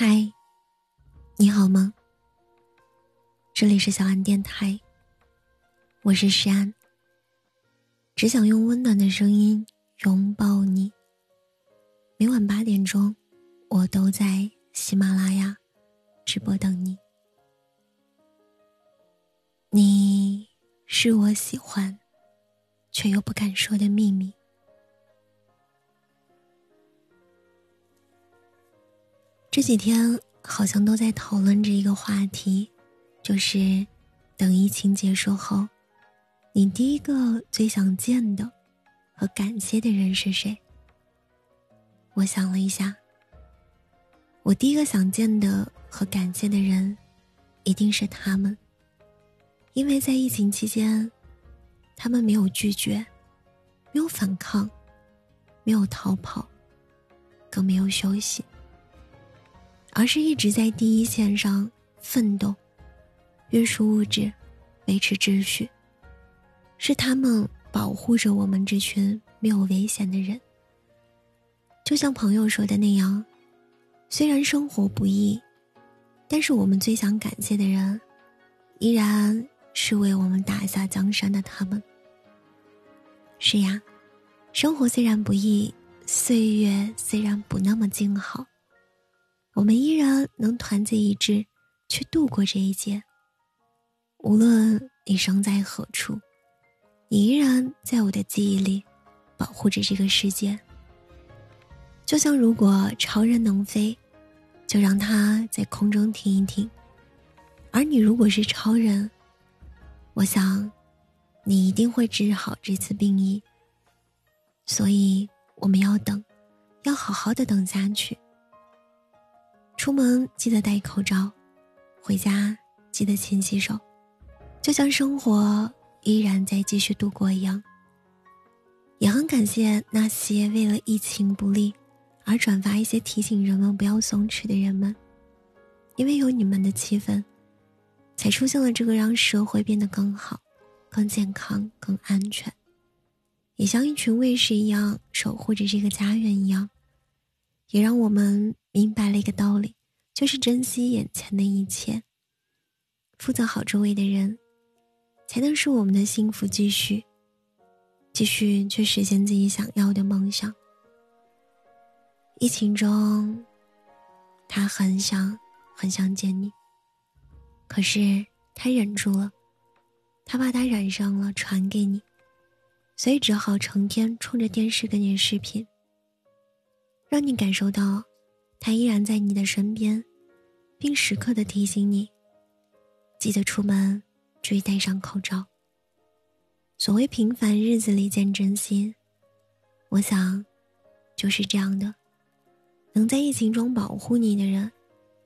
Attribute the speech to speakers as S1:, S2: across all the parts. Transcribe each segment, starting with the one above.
S1: 嗨，你好吗？这里是小安电台，我是诗安。只想用温暖的声音拥抱你。每晚八点钟，我都在喜马拉雅直播等你。你是我喜欢却又不敢说的秘密。这几天好像都在讨论着一个话题，就是等疫情结束后，你第一个最想见的和感谢的人是谁？我想了一下，我第一个想见的和感谢的人，一定是他们，因为在疫情期间，他们没有拒绝，没有反抗，没有逃跑，更没有休息。而是一直在第一线上奋斗，约束物质，维持秩序。是他们保护着我们这群没有危险的人。就像朋友说的那样，虽然生活不易，但是我们最想感谢的人，依然是为我们打下江山的他们。是呀，生活虽然不易，岁月虽然不那么静好。我们依然能团结一致，去度过这一劫。无论你生在何处，你依然在我的记忆里，保护着这个世界。就像如果超人能飞，就让他在空中停一停；而你如果是超人，我想，你一定会治好这次病疫。所以我们要等，要好好的等下去。出门记得戴口罩，回家记得勤洗手，就像生活依然在继续度过一样。也很感谢那些为了疫情不利而转发一些提醒人们不要松弛的人们，因为有你们的气氛，才出现了这个让社会变得更好、更健康、更安全，也像一群卫士一样守护着这个家园一样，也让我们明白了一个道理。就是珍惜眼前的一切，负责好周围的人，才能使我们的幸福继续，继续去实现自己想要的梦想。疫情中，他很想很想见你，可是他忍住了，他怕他染上了传给你，所以只好成天冲着电视跟你视频，让你感受到他依然在你的身边。并时刻的提醒你，记得出门注意戴上口罩。所谓平凡日子里见真心，我想，就是这样的。能在疫情中保护你的人，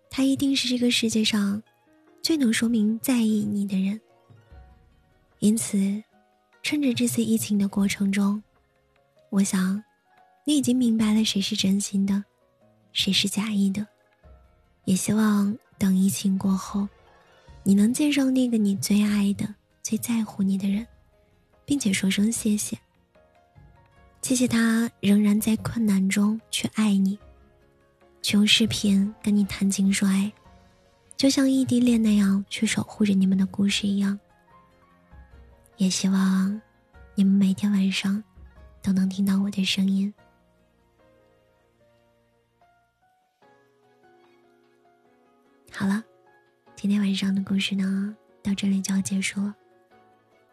S1: 他一定是这个世界上最能说明在意你的人。因此，趁着这次疫情的过程中，我想，你已经明白了谁是真心的，谁是假意的。也希望等疫情过后，你能见上那个你最爱的、最在乎你的人，并且说声谢谢。谢谢他仍然在困难中去爱你，去用视频跟你谈情说爱，就像异地恋那样去守护着你们的故事一样。也希望你们每天晚上都能听到我的声音。好了，今天晚上的故事呢，到这里就要结束了。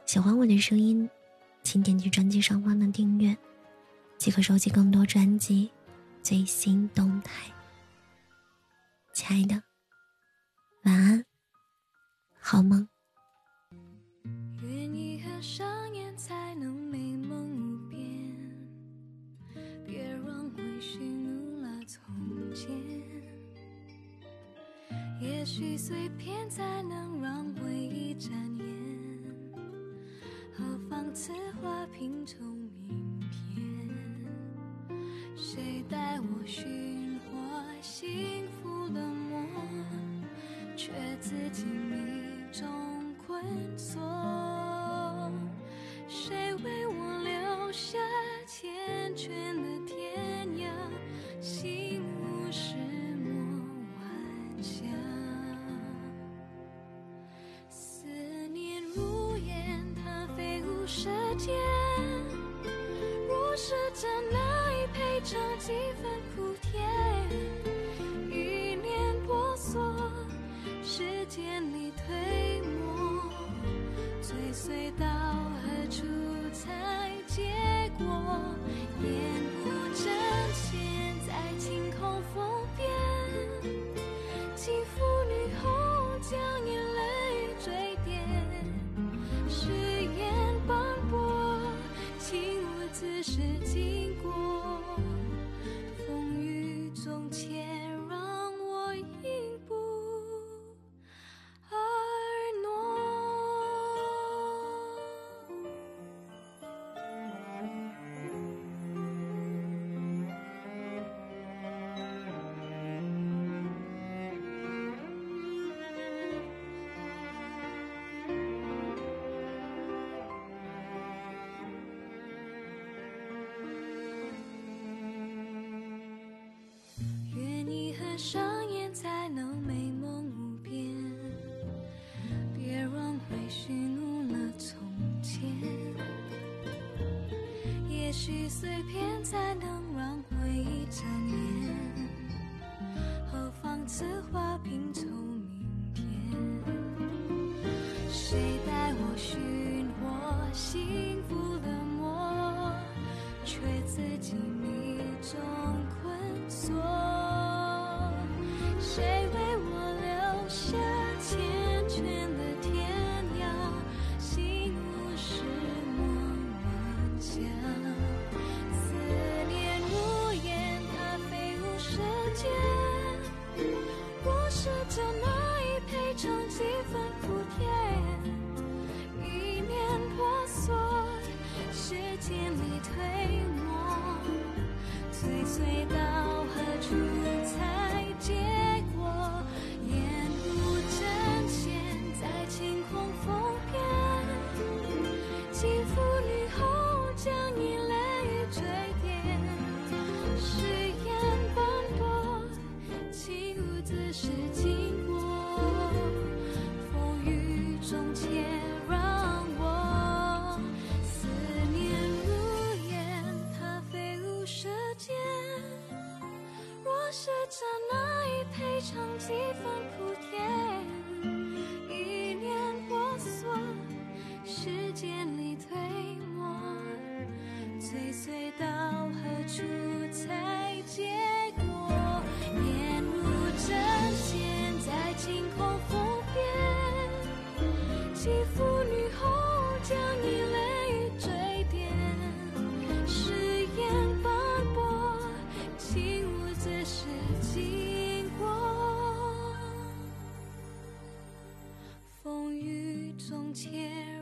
S1: 喜欢我的声音，请点击专辑上方的订阅，即可收集更多专辑最新动态。亲爱的，晚安，好梦。
S2: 愿意合上眼才能许碎片才能让回忆展颜，何妨此画拼凑明天？谁带我寻获幸福的梦，却自己迷中困锁？谁为我留下间，若是真爱，赔偿几分？也许碎片才能让回忆缠绵何妨此花拼凑明天？谁带我寻最大着那一赔偿几分苦甜，一念婆娑，时间里推磨，追随到何处才？Here.